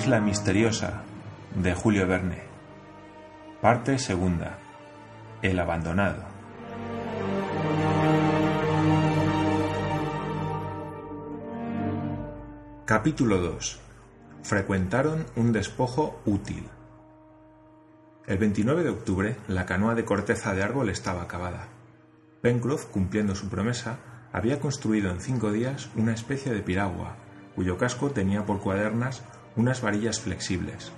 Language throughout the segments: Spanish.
isla misteriosa de Julio Verne. Parte segunda. El abandonado. Capítulo 2. Frecuentaron un despojo útil. El 29 de octubre, la canoa de corteza de árbol estaba acabada. Pencroff, cumpliendo su promesa, había construido en cinco días una especie de piragua, cuyo casco tenía por cuadernas unas varillas flexibles.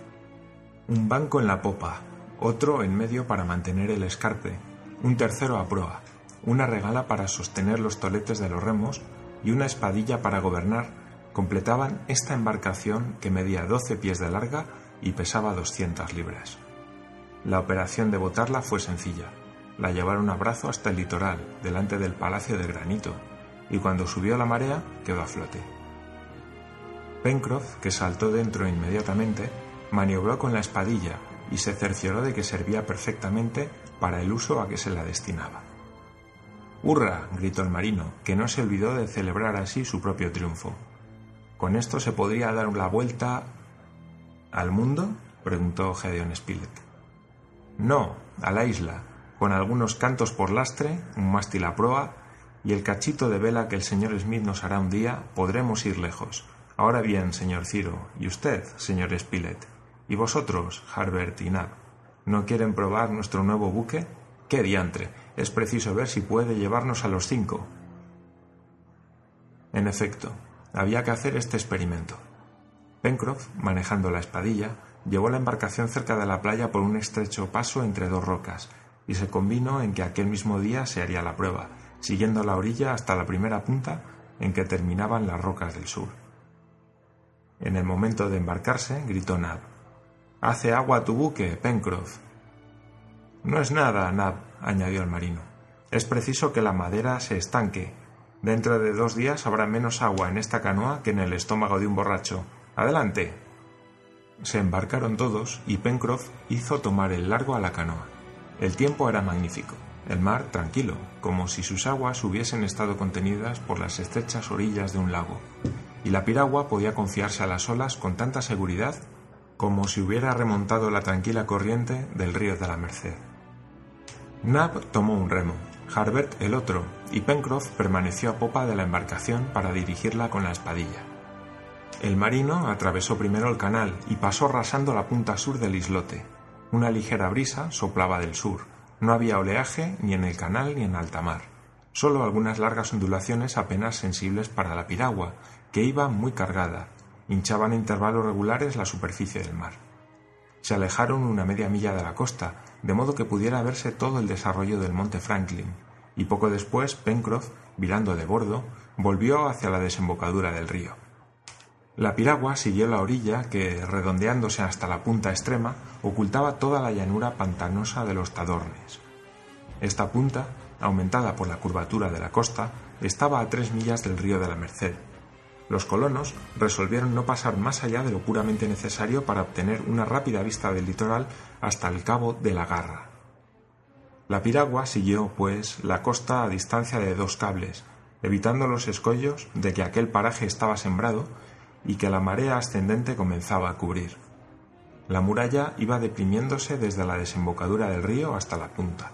Un banco en la popa, otro en medio para mantener el escarpe, un tercero a proa, una regala para sostener los toletes de los remos y una espadilla para gobernar completaban esta embarcación que medía 12 pies de larga y pesaba 200 libras. La operación de botarla fue sencilla. La llevaron a brazo hasta el litoral, delante del Palacio de Granito, y cuando subió la marea quedó a flote. Pencroff, que saltó dentro inmediatamente, maniobró con la espadilla y se cercioró de que servía perfectamente para el uso a que se la destinaba. ¡Hurra! gritó el marino, que no se olvidó de celebrar así su propio triunfo. ¿Con esto se podría dar la vuelta al mundo? preguntó Gedeon Spilett. No, a la isla, con algunos cantos por lastre, un mástil a proa y el cachito de vela que el señor Smith nos hará un día, podremos ir lejos, Ahora bien, señor Ciro, y usted, señor Spilett, y vosotros, Harbert y Nab, ¿no quieren probar nuestro nuevo buque? ¡Qué diantre! Es preciso ver si puede llevarnos a los cinco. En efecto, había que hacer este experimento. Pencroff, manejando la espadilla, llevó la embarcación cerca de la playa por un estrecho paso entre dos rocas, y se convino en que aquel mismo día se haría la prueba, siguiendo la orilla hasta la primera punta en que terminaban las rocas del sur. En el momento de embarcarse, gritó Nab. Hace agua tu buque, Pencroff. No es nada, Nab, añadió el marino. Es preciso que la madera se estanque. Dentro de dos días habrá menos agua en esta canoa que en el estómago de un borracho. Adelante. Se embarcaron todos y Pencroff hizo tomar el largo a la canoa. El tiempo era magnífico, el mar tranquilo, como si sus aguas hubiesen estado contenidas por las estrechas orillas de un lago y la piragua podía confiarse a las olas con tanta seguridad como si hubiera remontado la tranquila corriente del río de la Merced. Nab tomó un remo, Harbert el otro, y Pencroff permaneció a popa de la embarcación para dirigirla con la espadilla. El marino atravesó primero el canal y pasó rasando la punta sur del islote. Una ligera brisa soplaba del sur. No había oleaje ni en el canal ni en alta mar. Solo algunas largas ondulaciones apenas sensibles para la piragua, que iba muy cargada, hinchaban a intervalos regulares la superficie del mar. Se alejaron una media milla de la costa, de modo que pudiera verse todo el desarrollo del monte Franklin, y poco después Pencroff, virando de bordo, volvió hacia la desembocadura del río. La piragua siguió la orilla que, redondeándose hasta la punta extrema, ocultaba toda la llanura pantanosa de los Tadornes. Esta punta, aumentada por la curvatura de la costa, estaba a tres millas del río de la Merced, los colonos resolvieron no pasar más allá de lo puramente necesario para obtener una rápida vista del litoral hasta el cabo de la Garra. La piragua siguió, pues, la costa a distancia de dos cables, evitando los escollos de que aquel paraje estaba sembrado y que la marea ascendente comenzaba a cubrir. La muralla iba deprimiéndose desde la desembocadura del río hasta la punta.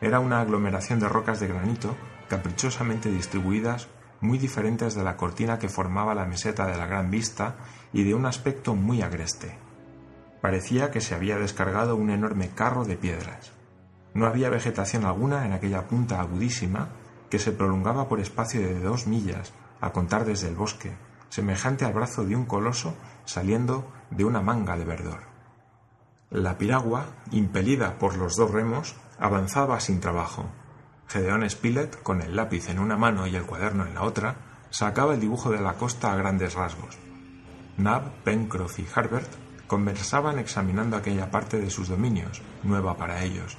Era una aglomeración de rocas de granito caprichosamente distribuidas muy diferentes de la cortina que formaba la meseta de la Gran Vista y de un aspecto muy agreste. Parecía que se había descargado un enorme carro de piedras. No había vegetación alguna en aquella punta agudísima que se prolongaba por espacio de dos millas, a contar desde el bosque, semejante al brazo de un coloso saliendo de una manga de verdor. La piragua, impelida por los dos remos, avanzaba sin trabajo, Gedeón Spilett, con el lápiz en una mano y el cuaderno en la otra, sacaba el dibujo de la costa a grandes rasgos. Nab, Pencroff y Harbert conversaban examinando aquella parte de sus dominios, nueva para ellos,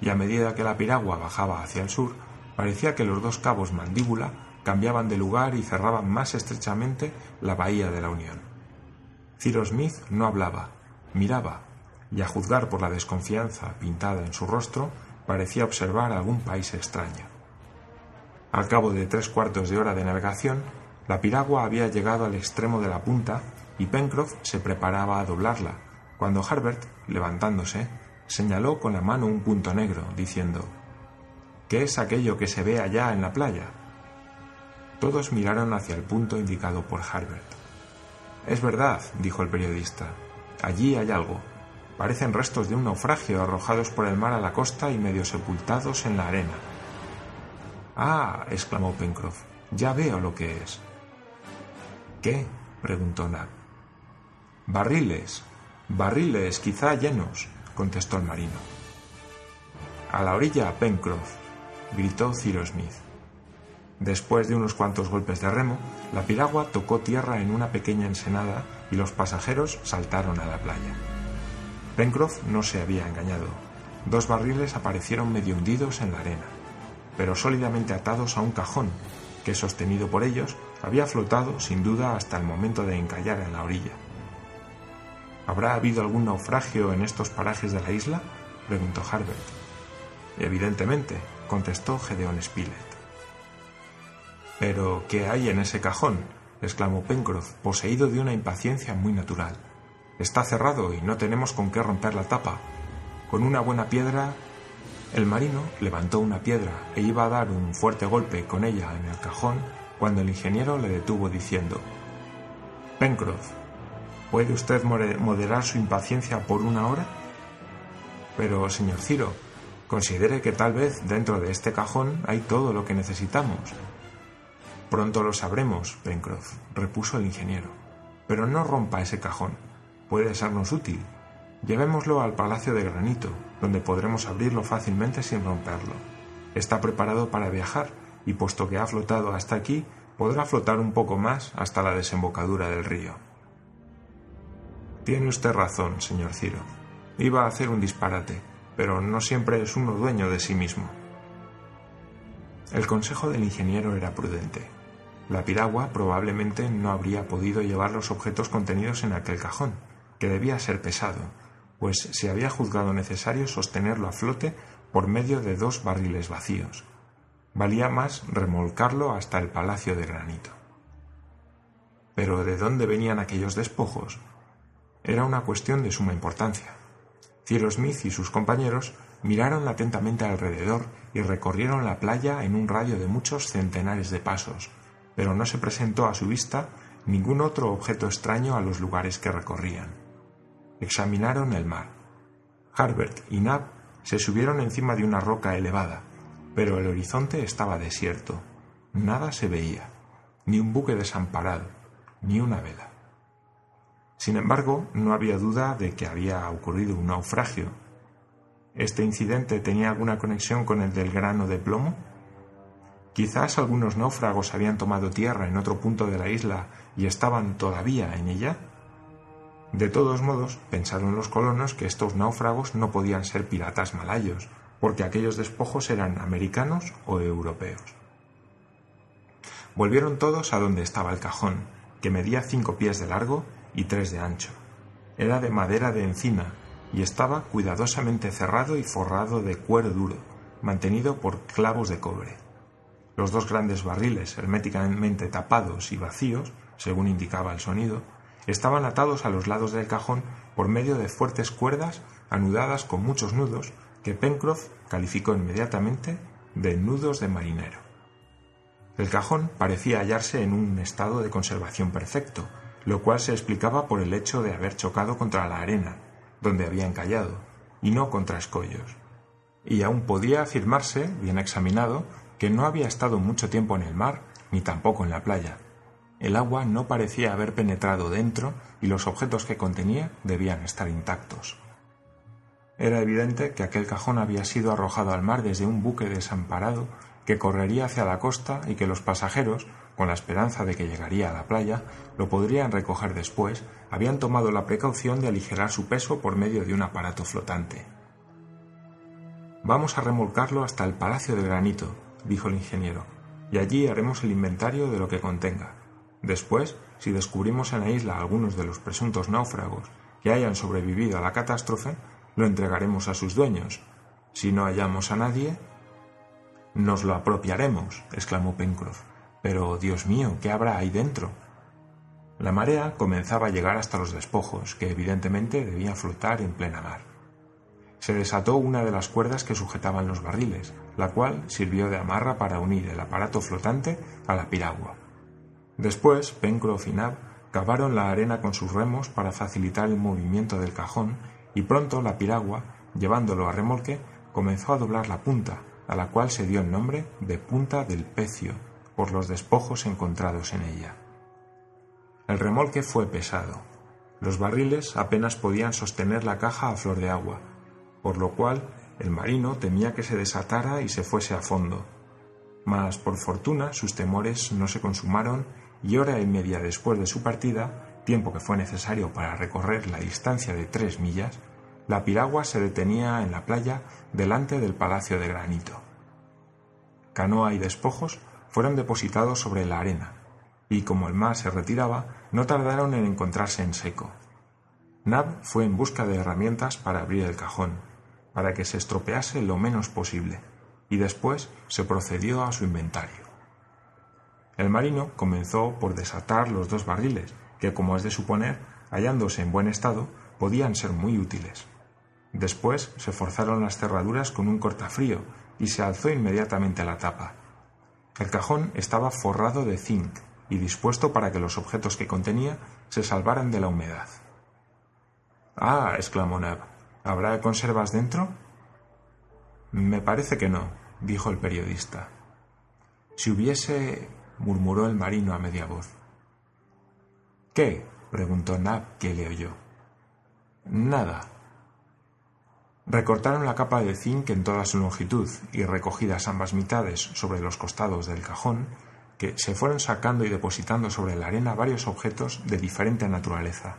y a medida que la piragua bajaba hacia el sur, parecía que los dos cabos mandíbula cambiaban de lugar y cerraban más estrechamente la bahía de la Unión. Cyrus Smith no hablaba, miraba, y a juzgar por la desconfianza pintada en su rostro, parecía observar algún país extraño. Al cabo de tres cuartos de hora de navegación, la piragua había llegado al extremo de la punta y Pencroff se preparaba a doblarla, cuando Harbert, levantándose, señaló con la mano un punto negro, diciendo ¿Qué es aquello que se ve allá en la playa? Todos miraron hacia el punto indicado por Harbert. Es verdad, dijo el periodista. Allí hay algo. Parecen restos de un naufragio arrojados por el mar a la costa y medio sepultados en la arena. Ah, exclamó Pencroff, ya veo lo que es. ¿Qué? preguntó Nab. Barriles, barriles quizá llenos, contestó el marino. A la orilla, Pencroff, gritó Cyrus Smith. Después de unos cuantos golpes de remo, la piragua tocó tierra en una pequeña ensenada y los pasajeros saltaron a la playa. Pencroff no se había engañado. Dos barriles aparecieron medio hundidos en la arena, pero sólidamente atados a un cajón que, sostenido por ellos, había flotado sin duda hasta el momento de encallar en la orilla. ¿Habrá habido algún naufragio en estos parajes de la isla? preguntó Harbert. Evidentemente, contestó Gedeón Spilett. Pero, ¿qué hay en ese cajón? exclamó Pencroff, poseído de una impaciencia muy natural. Está cerrado y no tenemos con qué romper la tapa. Con una buena piedra. El marino levantó una piedra e iba a dar un fuerte golpe con ella en el cajón cuando el ingeniero le detuvo diciendo Pencroff, ¿puede usted moderar su impaciencia por una hora? Pero, señor Ciro, considere que tal vez dentro de este cajón hay todo lo que necesitamos. Pronto lo sabremos, Pencroff, repuso el ingeniero. Pero no rompa ese cajón. Puede sernos útil. Llevémoslo al Palacio de Granito, donde podremos abrirlo fácilmente sin romperlo. Está preparado para viajar y puesto que ha flotado hasta aquí, podrá flotar un poco más hasta la desembocadura del río. Tiene usted razón, señor Ciro. Iba a hacer un disparate, pero no siempre es uno dueño de sí mismo. El consejo del ingeniero era prudente. La piragua probablemente no habría podido llevar los objetos contenidos en aquel cajón, que debía ser pesado, pues se había juzgado necesario sostenerlo a flote por medio de dos barriles vacíos. Valía más remolcarlo hasta el palacio de granito. Pero ¿de dónde venían aquellos despojos? Era una cuestión de suma importancia. Cyrus Smith y sus compañeros miraron atentamente alrededor y recorrieron la playa en un radio de muchos centenares de pasos, pero no se presentó a su vista ningún otro objeto extraño a los lugares que recorrían. Examinaron el mar. Harbert y Nab se subieron encima de una roca elevada, pero el horizonte estaba desierto. Nada se veía, ni un buque desamparado, ni una vela. Sin embargo, no había duda de que había ocurrido un naufragio. ¿Este incidente tenía alguna conexión con el del grano de plomo? Quizás algunos náufragos habían tomado tierra en otro punto de la isla y estaban todavía en ella. De todos modos, pensaron los colonos que estos náufragos no podían ser piratas malayos, porque aquellos despojos eran americanos o europeos. Volvieron todos a donde estaba el cajón, que medía cinco pies de largo y tres de ancho. Era de madera de encina y estaba cuidadosamente cerrado y forrado de cuero duro, mantenido por clavos de cobre. Los dos grandes barriles, herméticamente tapados y vacíos, según indicaba el sonido, estaban atados a los lados del cajón por medio de fuertes cuerdas anudadas con muchos nudos que Pencroff calificó inmediatamente de nudos de marinero. El cajón parecía hallarse en un estado de conservación perfecto, lo cual se explicaba por el hecho de haber chocado contra la arena, donde había encallado, y no contra escollos. Y aún podía afirmarse, bien examinado, que no había estado mucho tiempo en el mar ni tampoco en la playa. El agua no parecía haber penetrado dentro y los objetos que contenía debían estar intactos. Era evidente que aquel cajón había sido arrojado al mar desde un buque desamparado que correría hacia la costa y que los pasajeros, con la esperanza de que llegaría a la playa, lo podrían recoger después, habían tomado la precaución de aligerar su peso por medio de un aparato flotante. Vamos a remolcarlo hasta el Palacio de Granito, dijo el ingeniero, y allí haremos el inventario de lo que contenga. Después, si descubrimos en la isla algunos de los presuntos náufragos que hayan sobrevivido a la catástrofe, lo entregaremos a sus dueños. Si no hallamos a nadie, nos lo apropiaremos, exclamó Pencroff. Pero, Dios mío, ¿qué habrá ahí dentro? La marea comenzaba a llegar hasta los despojos, que evidentemente debían flotar en plena mar. Se desató una de las cuerdas que sujetaban los barriles, la cual sirvió de amarra para unir el aparato flotante a la piragua. Después, Pencroff y Nab cavaron la arena con sus remos para facilitar el movimiento del cajón y pronto la piragua, llevándolo a remolque, comenzó a doblar la punta, a la cual se dio el nombre de punta del pecio, por los despojos encontrados en ella. El remolque fue pesado. Los barriles apenas podían sostener la caja a flor de agua, por lo cual el marino temía que se desatara y se fuese a fondo. Mas, por fortuna, sus temores no se consumaron y hora y media después de su partida, tiempo que fue necesario para recorrer la distancia de tres millas, la piragua se detenía en la playa delante del palacio de granito. Canoa y despojos fueron depositados sobre la arena, y como el mar se retiraba, no tardaron en encontrarse en seco. Nab fue en busca de herramientas para abrir el cajón, para que se estropease lo menos posible, y después se procedió a su inventario. El marino comenzó por desatar los dos barriles, que, como es de suponer, hallándose en buen estado, podían ser muy útiles. Después se forzaron las cerraduras con un cortafrío y se alzó inmediatamente la tapa. El cajón estaba forrado de zinc, y dispuesto para que los objetos que contenía se salvaran de la humedad. Ah, exclamó Nab, ¿habrá conservas dentro? Me parece que no, dijo el periodista. Si hubiese. Murmuró el marino a media voz. ¿Qué? preguntó Nab, que le oyó. Nada. Recortaron la capa de zinc en toda su longitud y recogidas ambas mitades sobre los costados del cajón, que se fueron sacando y depositando sobre la arena varios objetos de diferente naturaleza.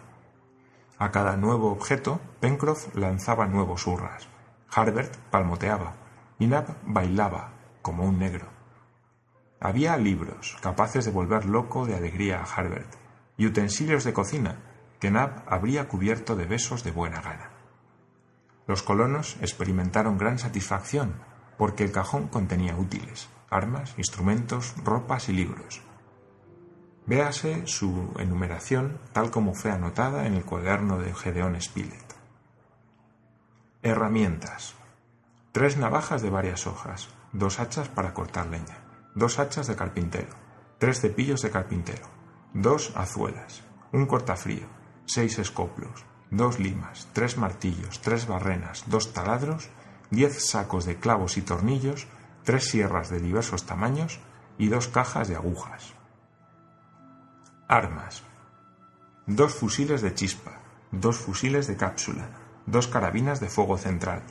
A cada nuevo objeto, Pencroff lanzaba nuevos hurras. Harbert palmoteaba y Nab bailaba como un negro. Había libros capaces de volver loco de alegría a Harbert y utensilios de cocina que Nab habría cubierto de besos de buena gana. Los colonos experimentaron gran satisfacción porque el cajón contenía útiles, armas, instrumentos, ropas y libros. Véase su enumeración tal como fue anotada en el cuaderno de Gedeón Spilett. Herramientas. Tres navajas de varias hojas, dos hachas para cortar leña, dos hachas de carpintero, tres cepillos de carpintero, dos azuelas, un cortafrío, seis escoplos, dos limas, tres martillos, tres barrenas, dos taladros, diez sacos de clavos y tornillos, tres sierras de diversos tamaños y dos cajas de agujas. Armas. Dos fusiles de chispa, dos fusiles de cápsula, dos carabinas de fuego central,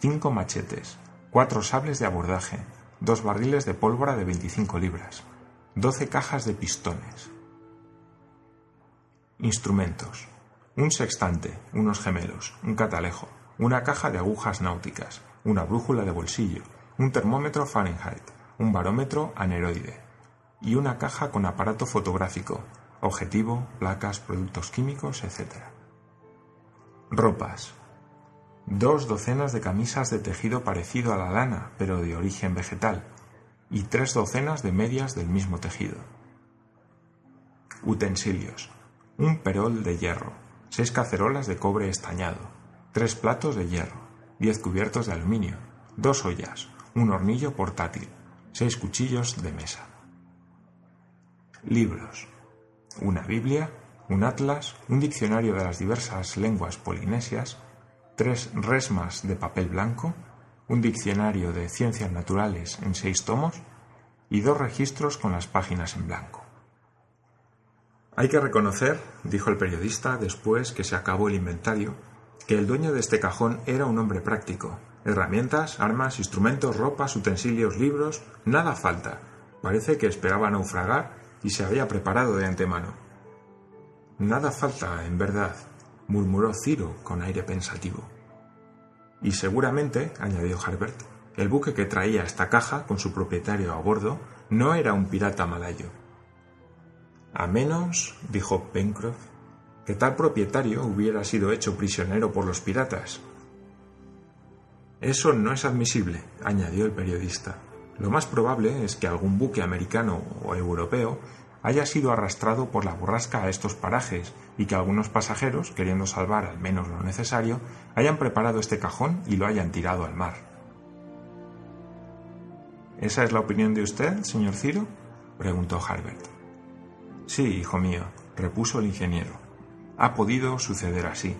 cinco machetes, cuatro sables de abordaje, dos barriles de pólvora de 25 libras, doce cajas de pistones. Instrumentos. Un sextante, unos gemelos, un catalejo, una caja de agujas náuticas, una brújula de bolsillo, un termómetro Fahrenheit, un barómetro aneroide y una caja con aparato fotográfico, objetivo, placas, productos químicos, etc. Ropas. Dos docenas de camisas de tejido parecido a la lana, pero de origen vegetal, y tres docenas de medias del mismo tejido. Utensilios. Un perol de hierro, seis cacerolas de cobre estañado, tres platos de hierro, diez cubiertos de aluminio, dos ollas, un hornillo portátil, seis cuchillos de mesa. Libros. Una Biblia, un atlas, un diccionario de las diversas lenguas polinesias, tres resmas de papel blanco, un diccionario de ciencias naturales en seis tomos y dos registros con las páginas en blanco. Hay que reconocer, dijo el periodista después que se acabó el inventario, que el dueño de este cajón era un hombre práctico, Herramientas, armas, instrumentos, ropas, utensilios, libros, nada falta. Parece que esperaba naufragar y se había preparado de antemano. Nada falta, en verdad, murmuró Ciro con aire pensativo. Y seguramente, añadió Harbert, el buque que traía esta caja con su propietario a bordo no era un pirata malayo. A menos, dijo Pencroff, que tal propietario hubiera sido hecho prisionero por los piratas eso no es admisible, añadió el periodista. Lo más probable es que algún buque americano o europeo haya sido arrastrado por la borrasca a estos parajes y que algunos pasajeros, queriendo salvar al menos lo necesario, hayan preparado este cajón y lo hayan tirado al mar. ¿Esa es la opinión de usted, señor Ciro? preguntó Harbert. Sí, hijo mío, repuso el ingeniero. Ha podido suceder así.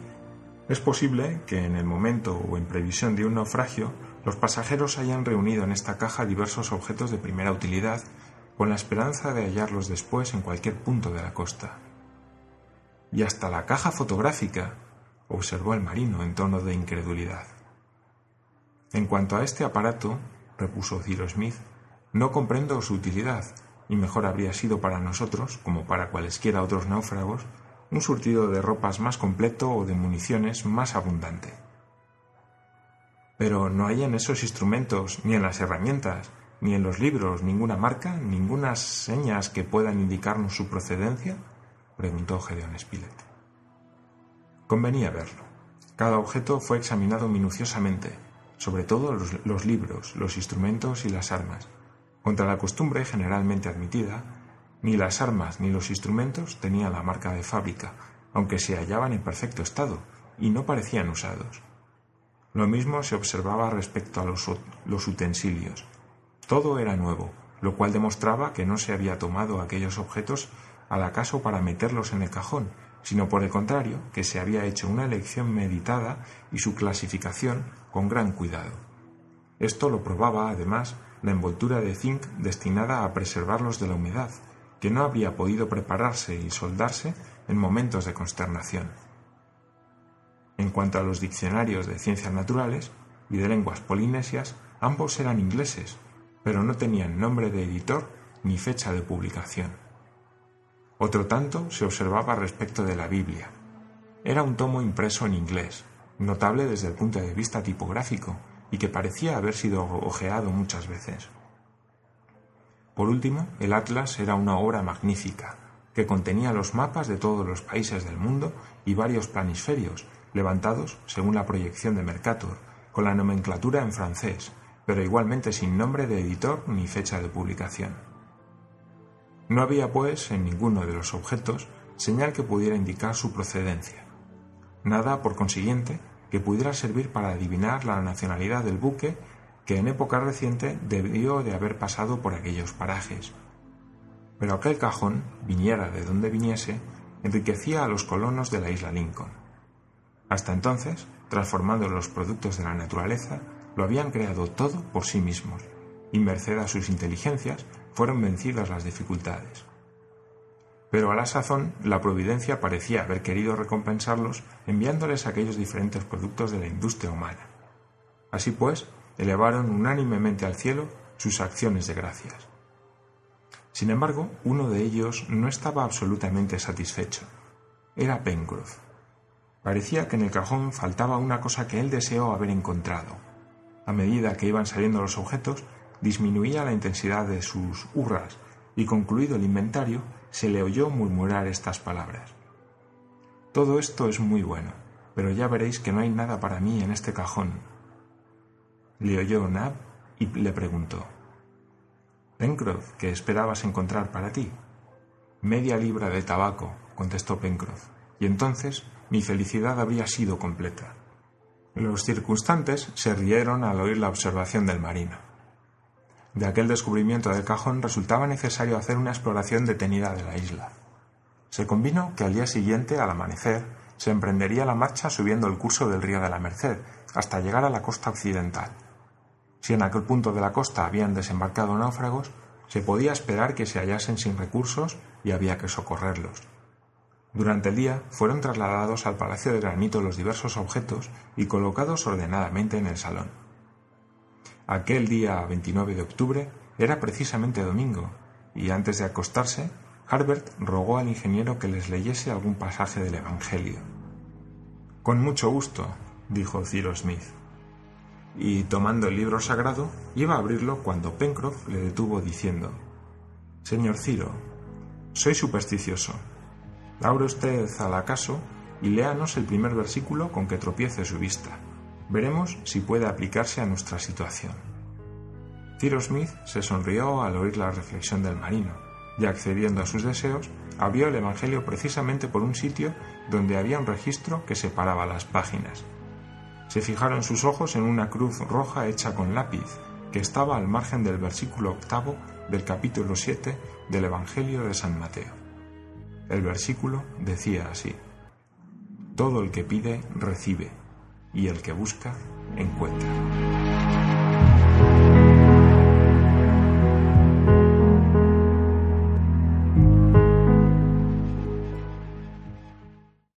Es posible que en el momento o en previsión de un naufragio los pasajeros hayan reunido en esta caja diversos objetos de primera utilidad con la esperanza de hallarlos después en cualquier punto de la costa. Y hasta la caja fotográfica, observó el marino en tono de incredulidad. En cuanto a este aparato, repuso Ciro Smith, no comprendo su utilidad, y mejor habría sido para nosotros, como para cualesquiera otros náufragos, un surtido de ropas más completo o de municiones más abundante. Pero no hay en esos instrumentos, ni en las herramientas, ni en los libros, ninguna marca, ninguna señas que puedan indicarnos su procedencia? preguntó Gedeón Spilett. Convenía verlo. Cada objeto fue examinado minuciosamente, sobre todo los, libros, los instrumentos y las armas. Contra la costumbre generalmente admitida, ni las armas ni los instrumentos tenían la marca de fábrica, aunque se hallaban en perfecto estado y no parecían usados. Lo mismo se observaba respecto a los utensilios. Todo era nuevo, lo cual demostraba que no se había tomado aquellos objetos al acaso para meterlos en el cajón, sino por el contrario, que se había hecho una elección meditada y su clasificación con gran cuidado. Esto lo probaba, además, la envoltura de zinc destinada a preservarlos de la humedad, que no habría podido prepararse y soldarse en momentos de consternación. En cuanto a los diccionarios de ciencias naturales y de lenguas polinesias, ambos eran ingleses, pero no tenían nombre de editor ni fecha de publicación. Otro tanto se observaba respecto de la Biblia. Era un tomo impreso en inglés, notable desde el punto de vista tipográfico y que parecía haber sido ojeado muchas veces. Por último, el Atlas era una obra magnífica, que contenía los mapas de todos los países del mundo y varios planisferios, levantados según la proyección de Mercator, con la nomenclatura en francés, pero igualmente sin nombre de editor ni fecha de publicación. No había, pues, en ninguno de los objetos señal que pudiera indicar su procedencia. Nada, por consiguiente, que pudiera servir para adivinar la nacionalidad del buque que en época reciente debió de haber pasado por aquellos parajes. Pero aquel cajón, viniera de donde viniese, enriquecía a los colonos de la isla Lincoln. Hasta entonces, transformando los productos de la naturaleza, lo habían creado todo por sí mismos, y merced a sus inteligencias fueron vencidas las dificultades. Pero a la sazón la providencia parecía haber querido recompensarlos enviándoles aquellos diferentes productos de la industria humana. Así pues, elevaron unánimemente al cielo sus acciones de gracias. Sin embargo, uno de ellos no estaba absolutamente satisfecho. Era Pencroff. Parecía que en el cajón faltaba una cosa que él deseó haber encontrado, a medida que iban saliendo los objetos, disminuía la intensidad de sus hurras y concluido el inventario, se le oyó murmurar estas palabras. Todo esto es muy bueno, pero ya veréis que no hay nada para mí en este cajón. Le oyó Nab y le preguntó Pencroff, ¿qué esperabas encontrar para ti? Media libra de tabaco, contestó Pencroff, y entonces mi felicidad habría sido completa. Los circunstantes se rieron al oír la observación del marino. De aquel descubrimiento del cajón resultaba necesario hacer una exploración detenida de la isla. Se convino que al día siguiente, al amanecer, se emprendería la marcha subiendo el curso del río de la Merced hasta llegar a la costa occidental. Si en aquel punto de la costa habían desembarcado náufragos, se podía esperar que se hallasen sin recursos y había que socorrerlos. Durante el día fueron trasladados al Palacio de Granito los diversos objetos y colocados ordenadamente en el salón. Aquel día 29 de octubre era precisamente domingo, y antes de acostarse, Harbert rogó al ingeniero que les leyese algún pasaje del Evangelio. Con mucho gusto, dijo Ciro Smith. Y tomando el libro sagrado, iba a abrirlo cuando Pencroff le detuvo diciendo Señor Ciro, soy supersticioso Abre usted al acaso y léanos el primer versículo con que tropiece su vista. Veremos si puede aplicarse a nuestra situación. Ciro Smith se sonrió al oír la reflexión del marino, y accediendo a sus deseos, abrió el Evangelio precisamente por un sitio donde había un registro que separaba las páginas. Se fijaron sus ojos en una cruz roja hecha con lápiz, que estaba al margen del versículo octavo del capítulo 7 del Evangelio de San Mateo. El versículo decía así, Todo el que pide, recibe, y el que busca, encuentra.